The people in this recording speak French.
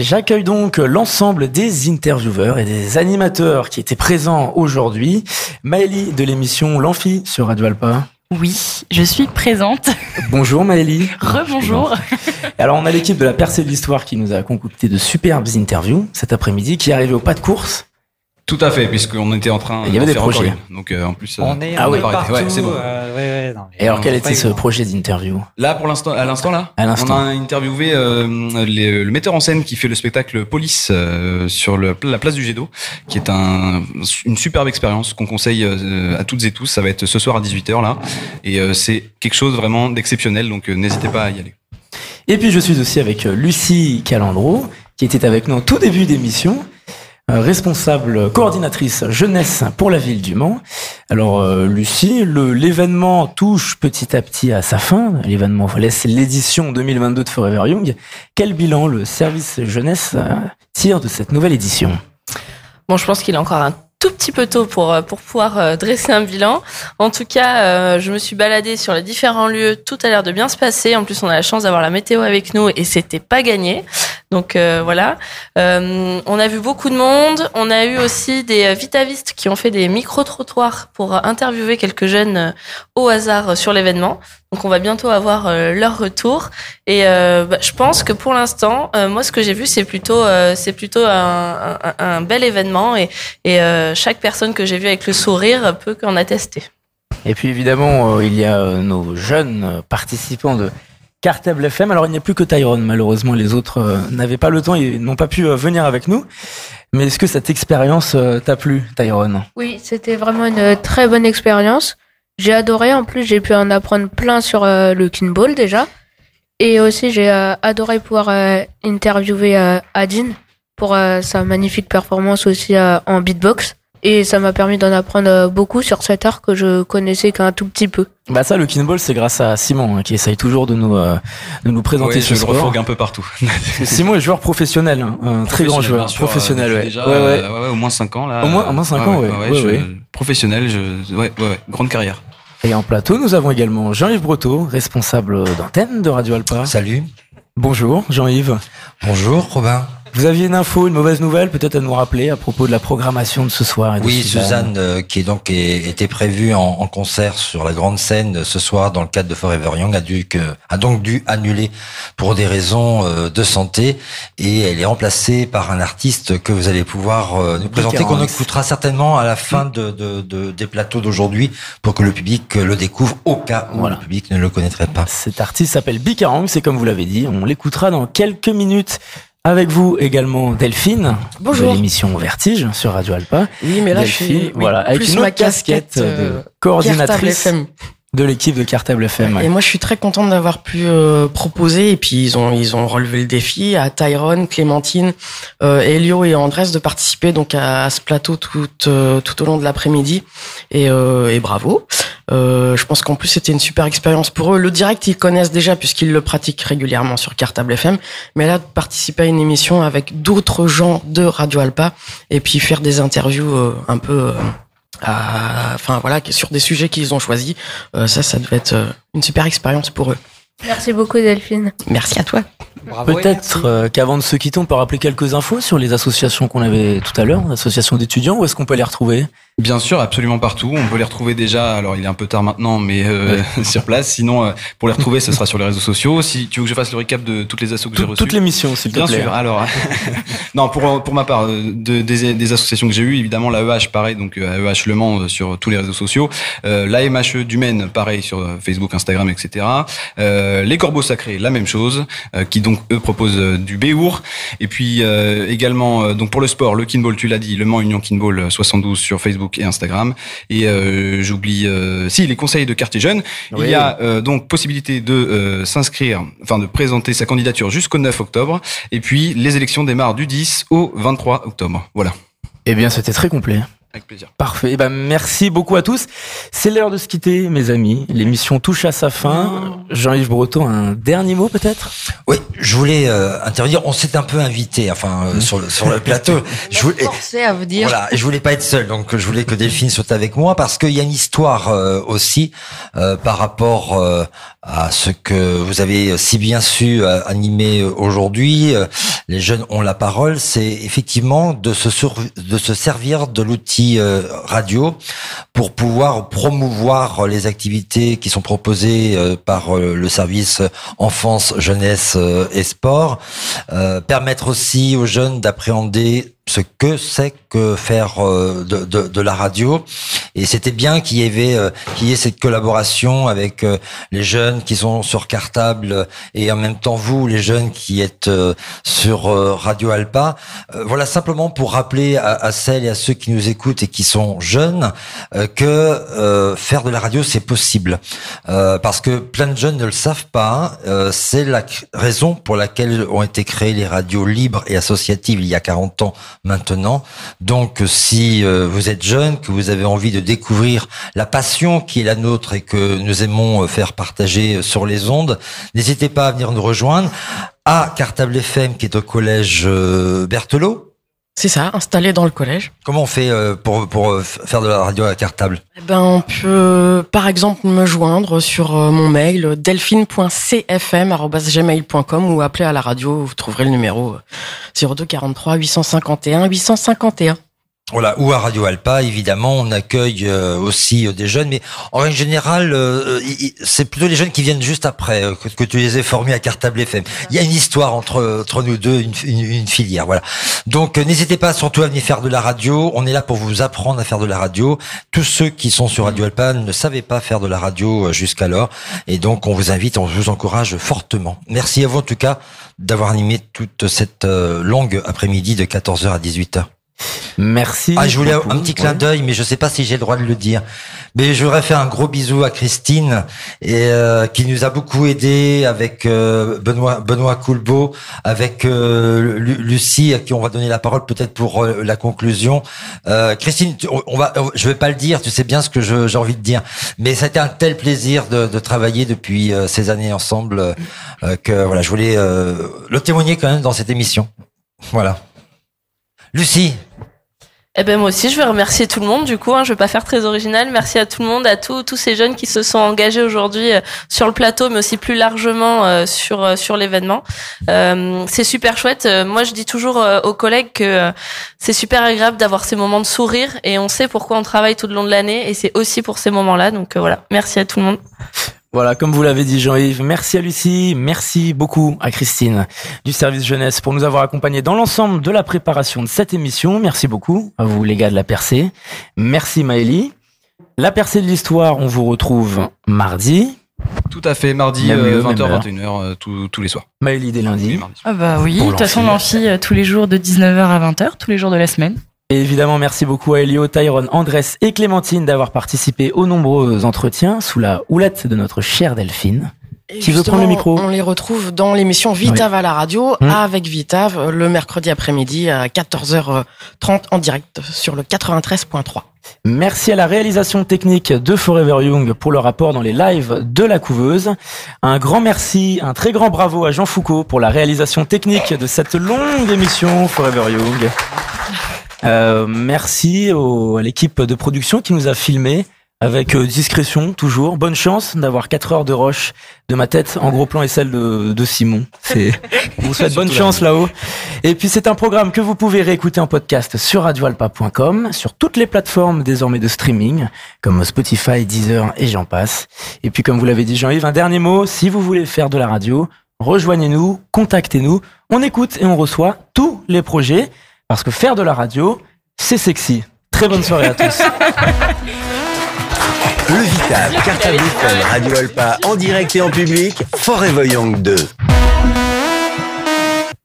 J'accueille donc l'ensemble des intervieweurs et des animateurs qui étaient présents aujourd'hui. Maëlie de l'émission L'Amphi sur Radio Alpa. Oui, je suis présente. Bonjour Maëlie. Rebonjour. Alors on a l'équipe de la percée de l'histoire qui nous a concocté de superbes interviews cet après-midi, qui est arrivée au pas de course tout à fait, puisqu'on était en train. Il y avait des projets. Donc euh, en plus. On euh, est. Ah oui. Partout, ouais, c'est bon. Euh, ouais, ouais, non, Et alors quel était ce projet d'interview? Là, pour l'instant, à l'instant là, À l'instant. on a interviewé euh, les- le metteur en scène qui fait le spectacle Police euh, sur le, la place du Jet d'eau, qui est un, une superbe expérience qu'on conseille euh, à toutes et tous. Ça va être ce soir à 18h là, et euh, c'est quelque chose vraiment d'exceptionnel. Donc euh, n'hésitez pas à y aller. Et puis je suis aussi avec Lucie Calandro, qui était avec nous au tout début d'émission, responsable coordinatrice jeunesse pour la ville du Mans. Alors euh, Lucie, l'événement touche petit à petit à sa fin. L'événement laisse l'édition 2022 de Forever Young. Quel bilan le service jeunesse euh, tire de cette nouvelle édition? Bon, je pense qu'il est encore un tout petit peu tôt pour, euh, pour pouvoir euh, dresser un bilan. En tout cas, euh, je me suis baladée sur les différents lieux. Tout a l'air de bien se passer. En plus, on a la chance d'avoir la météo avec nous et c'était pas gagné. Donc euh, voilà. Euh, on a vu beaucoup de monde. On a eu aussi des euh, vitavistes qui ont fait des micro-trottoirs pour euh, interviewer quelques jeunes euh, au hasard sur l'événement. Donc on va bientôt avoir leur retour. Et euh, bah, je pense que pour l'instant, moi ce que j'ai vu, c'est plutôt, c'est plutôt un, un- un bel événement. Et, et chaque personne que j'ai vue avec le sourire peut qu'en attester. Et puis évidemment, il y a nos jeunes participants de Cartable FM. Alors il n'y a plus que Tyrone, malheureusement les autres euh, n'avaient pas le temps et n'ont pas pu euh, venir avec nous. Mais est-ce que cette expérience euh, t'a plu, Tyrone? Oui, c'était vraiment une très bonne expérience. J'ai adoré. En plus, j'ai pu en apprendre plein sur le kinball déjà. Et aussi, j'ai adoré pouvoir interviewer Adine pour sa magnifique performance aussi en beatbox. Et ça m'a permis d'en apprendre euh, beaucoup sur cet art que je connaissais qu'un tout petit peu. Bah ça, le kinball, c'est grâce à Simon hein, qui essaye toujours de nous euh, de nous présenter Ouais, ce je le sport. un peu partout. Simon est joueur professionnel, hein, un très grand joueur sûr, professionnel. euh, Ouais. Déjà, Ouais, ouais. euh, ouais, ouais, au moins 5 ans là. Au moins- au moins cinq ans, ouais. Ouais, je- ouais. Professionnel, je, ouais, ouais, ouais, grande carrière. Et en plateau, nous avons également Jean-Yves Breteau, responsable d'antenne de Radio Alpa. Salut. Bonjour, Jean-Yves. Bonjour, Robin. Vous aviez une info, une mauvaise nouvelle, peut-être à nous rappeler à propos de la programmation de ce soir. et de Oui, Suzanne. Euh, qui est donc est- était prévue en, en concert sur la grande scène ce soir dans le cadre de Forever Young, a, dû, que- a donc dû annuler pour des raisons euh, de santé et elle est remplacée par un artiste que vous allez pouvoir euh, nous présenter, qu'on écoutera certainement à la fin de, de- de- des plateaux d'aujourd'hui pour que le public le découvre au cas où Voilà. le public ne le connaîtrait pas. Cet artiste s'appelle Bikarang, c'est comme vous l'avez dit. On l'écoutera dans quelques minutes. Avec vous également Delphine Bonjour. de l'émission Vertige sur Radio Alpa. Oui, mais là, je suis oui, voilà, avec une ma casquette, euh, de coordinatrice Cartable FM. De l'équipe de Cartable FM. Et moi, je suis très contente d'avoir pu euh, proposer. Et puis, ils ont, ils ont relevé le défi à Tyrone, Clémentine, euh, Elio et Andrés de participer donc à, ce plateau tout, euh, tout au long de l'après-midi. Et, euh, et bravo. Euh, je pense qu'en plus, c'était une super expérience pour eux. Le direct, ils connaissent déjà puisqu'ils le pratiquent régulièrement sur Cartable FM. Mais là, de participer à une émission avec d'autres gens de Radio Alpa et puis faire des interviews euh, un peu... à- enfin voilà, sur des sujets qu'ils ont choisis, euh, ça, ça devait être euh, une super expérience pour eux. Merci beaucoup, Delphine. Merci à toi. Peut-être euh, qu'avant de se quitter, on peut rappeler quelques infos sur les associations qu'on avait tout à l'heure, l'association d'étudiants. Où est-ce qu'on peut les retrouver? Bien sûr, absolument partout. On peut les retrouver déjà. Alors, il est un peu tard maintenant, mais euh, sur place. Sinon, euh, pour les retrouver, ce sera sur les réseaux sociaux. Si tu veux que je fasse le récap de toutes les assos que j'ai reçues. Toute l'émission, s'il te Bien sûr. Alors, non, pour pour ma part, euh, de, des, des associations que j'ai eues, évidemment l'AEH, pareil, donc AEH Le Mans euh, sur tous les réseaux sociaux, euh, l'AMHE du Maine, pareil sur euh, Facebook, Instagram, etc. Euh, les Corbeaux Sacrés, la même chose, euh, qui donc eux proposent du Béour. Et puis euh, également, euh, donc pour le sport, le Kinball, tu l'as dit, Le Mans Union Kinball euh, 72 sur Facebook et Instagram. Et euh, j'oublie, euh, si les conseils de quartier jeune. Oui. Il y a euh, donc possibilité de s'inscrire, enfin de présenter sa candidature jusqu'au 9 octobre. Et puis les élections démarrent du 10 au 23 octobre. Voilà. Eh bien, c'était très complet. Avec plaisir. Parfait. Eh ben, merci beaucoup à tous. C'est l'heure de se quitter, mes amis. L'émission touche à sa fin. Jean-Yves Breton, un dernier mot peut-être? Oui, je voulais euh, intervenir. On s'est un peu invité, enfin euh, sur, le, sur le plateau. Je voulais, forcé à vous dire. Voilà, et je voulais pas être seul, donc je voulais que Delphine soit avec moi parce qu'il y a une histoire euh, aussi euh, par rapport euh, à ce que vous avez si bien su euh, animer aujourd'hui. Euh, Les jeunes ont la parole. C'est effectivement de se sur- de se servir de l'outil euh, radio pour pouvoir promouvoir les activités qui sont proposées euh, par euh, le service enfance, jeunesse euh, et sport. Euh, permettre aussi aux jeunes d'appréhender ce que c'est que faire euh, de, de, de la radio. Et c'était bien qu'il y avait euh, qu'il y ait cette collaboration avec euh, les jeunes qui sont sur cartable et en même temps vous, les jeunes qui êtes sur Radio Alpa. Voilà simplement pour rappeler à, à celles et à ceux qui nous écoutent et qui sont jeunes que faire de la radio c'est possible. Parce que plein de jeunes ne le savent pas. C'est la raison pour laquelle ont été créées les radios libres et associatives il y a 40 ans maintenant. Donc, si euh, vous êtes jeune, que vous avez envie de découvrir la passion qui est la nôtre et que nous aimons euh, faire partager euh, sur les ondes, n'hésitez pas à venir nous rejoindre à Cartable FM qui est au collège Berthelot. C'est ça, installé dans le collège. Comment on fait euh, pour, pour euh, faire de la radio à cartable Eh Ben, on peut, par exemple, me joindre sur euh, mon mail delphine.cfm@gmail.com ou appeler à la radio. Vous trouverez le numéro euh, 02 43 851 851. Voilà, ou à Radio Alpa, évidemment, on accueille euh, aussi euh, des jeunes, mais en règle générale, euh, c'est plutôt les jeunes qui viennent juste après euh, que, que tu les aies formés à Cartable FM. Il y a une histoire entre entre nous deux, une, une, filière, voilà. Donc euh, n'hésitez pas surtout à venir faire de la radio. On est là pour vous apprendre à faire de la radio. Tous ceux qui sont sur Radio Alpa ne savaient pas faire de la radio euh, jusqu'alors, et donc on vous invite, on vous encourage fortement. Merci à vous en tout cas d'avoir animé toute cette longue après-midi de 14h à 18h. Merci. Ah, je voulais beaucoup. un petit clin d'œil, mais je sais pas si j'ai le droit de le dire. Mais je voudrais faire un gros bisou à Christine et euh, qui nous a beaucoup aidé avec euh, Benoît Benoît Coulbeau, avec euh, Lu- Lucie à qui on va donner la parole peut-être pour euh, la conclusion. Euh, Christine, on va, je vais pas le dire, tu sais bien ce que j'ai envie de dire, mais ça a été un tel plaisir de, de travailler depuis euh, ces années ensemble euh, que voilà, je voulais euh, le témoigner quand même dans cette émission. Voilà. Lucie, Eh ben moi aussi, je vais remercier tout le monde. Du coup, hein, je vais pas faire très original. Merci à tout le monde, à tous ces jeunes qui se sont engagés aujourd'hui euh, sur le plateau, mais aussi plus largement euh, sur euh, sur l'événement. C'est super chouette. Moi, je dis toujours aux collègues que c'est super agréable d'avoir ces moments de sourire, et on sait pourquoi on travaille tout le long de l'année, et c'est aussi pour ces moments-là. Donc voilà, merci à tout le monde. Voilà, comme vous l'avez dit Jean-Yves, merci à Lucie, merci beaucoup à Christine du service jeunesse pour nous avoir accompagnés dans l'ensemble de la préparation de cette émission. Merci beaucoup à vous les gars de la percée. Merci Maëlie. La percée de l'histoire, on vous retrouve mardi. Tout à fait, mardi, Même euh, lieu, même 20h, heure. 21h, euh, tous- tous les soirs. Maëlie dès Oui, lundi. mardi. Ah bah oui, de toute façon l'amphi. l'amphi euh, tous les jours de 19h à 20h, tous les jours de la semaine. Et évidemment, merci beaucoup à Elio, Tyrone, Andrés et Clémentine d'avoir participé aux nombreux entretiens sous la houlette de notre chère Delphine. Et Qui veut prendre le micro On les retrouve dans l'émission Vitav à la radio, Hum. avec Vitav, euh, le mercredi après-midi à 14h30 en direct sur le 93.3. Merci à la réalisation technique de Forever Young pour le rapport dans les lives de la couveuse. Un grand merci, un très grand bravo à Jean Foucault pour la réalisation technique de cette longue émission Forever Young. Euh, merci au- à l'équipe de production qui nous a filmé avec euh, discrétion toujours. Bonne chance d'avoir 4 heures de roche de ma tête en gros plan et celle de, de Simon. C'est, on vous souhaite bonne chance là-haut. Et puis c'est un programme que vous pouvez réécouter en podcast sur radioalpa.com, sur toutes les plateformes désormais de streaming, comme Spotify, Deezer et j'en passe. Et puis comme vous l'avez dit Jean-Yves, un dernier mot, si vous voulez faire de la radio, rejoignez-nous, contactez-nous, on écoute et on reçoit tous les projets, parce que faire de la radio, c'est sexy. Très bonne soirée à tous. Le Vital, Cartable FM, Radio Alpa, en direct et en public, Forever Young 2.